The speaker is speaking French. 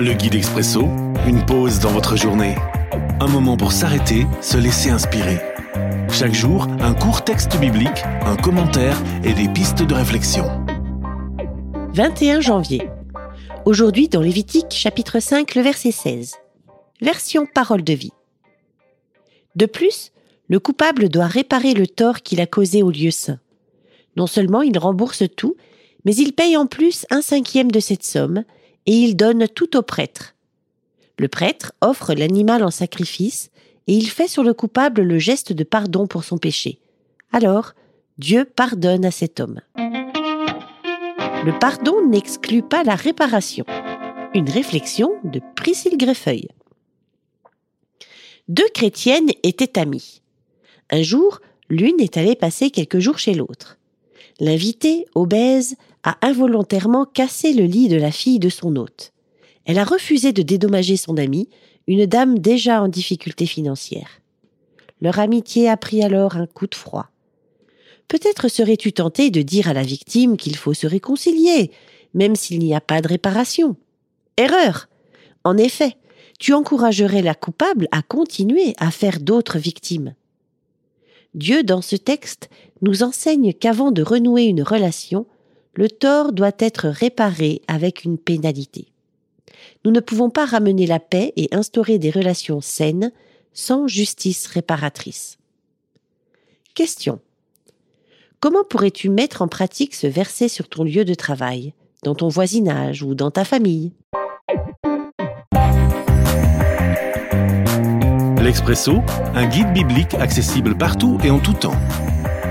Le guide expresso, une pause dans votre journée. Un moment pour s'arrêter, se laisser inspirer. Chaque jour, un court texte biblique, un commentaire et des pistes de réflexion. 21 janvier. Aujourd'hui dans Lévitique chapitre 5 le verset 16. Version parole de vie. De plus, le coupable doit réparer le tort qu'il a causé au lieu saint. Non seulement il rembourse tout, mais il paye en plus un cinquième de cette somme, et il donne tout au prêtre. Le prêtre offre l'animal en sacrifice, et il fait sur le coupable le geste de pardon pour son péché. Alors, Dieu pardonne à cet homme. Le pardon n'exclut pas la réparation. Une réflexion de Priscille Greffeuil. Deux chrétiennes étaient amies. Un jour, l'une est allée passer quelques jours chez l'autre. L'invitée, obèse, a involontairement cassé le lit de la fille de son hôte. Elle a refusé de dédommager son amie, une dame déjà en difficulté financière. Leur amitié a pris alors un coup de froid. Peut-être serais-tu tenté de dire à la victime qu'il faut se réconcilier, même s'il n'y a pas de réparation. Erreur. En effet, tu encouragerais la coupable à continuer à faire d'autres victimes. Dieu, dans ce texte, nous enseigne qu'avant de renouer une relation, le tort doit être réparé avec une pénalité. Nous ne pouvons pas ramener la paix et instaurer des relations saines sans justice réparatrice. Question. Comment pourrais-tu mettre en pratique ce verset sur ton lieu de travail, dans ton voisinage ou dans ta famille? L'Expresso, un guide biblique accessible partout et en tout temps.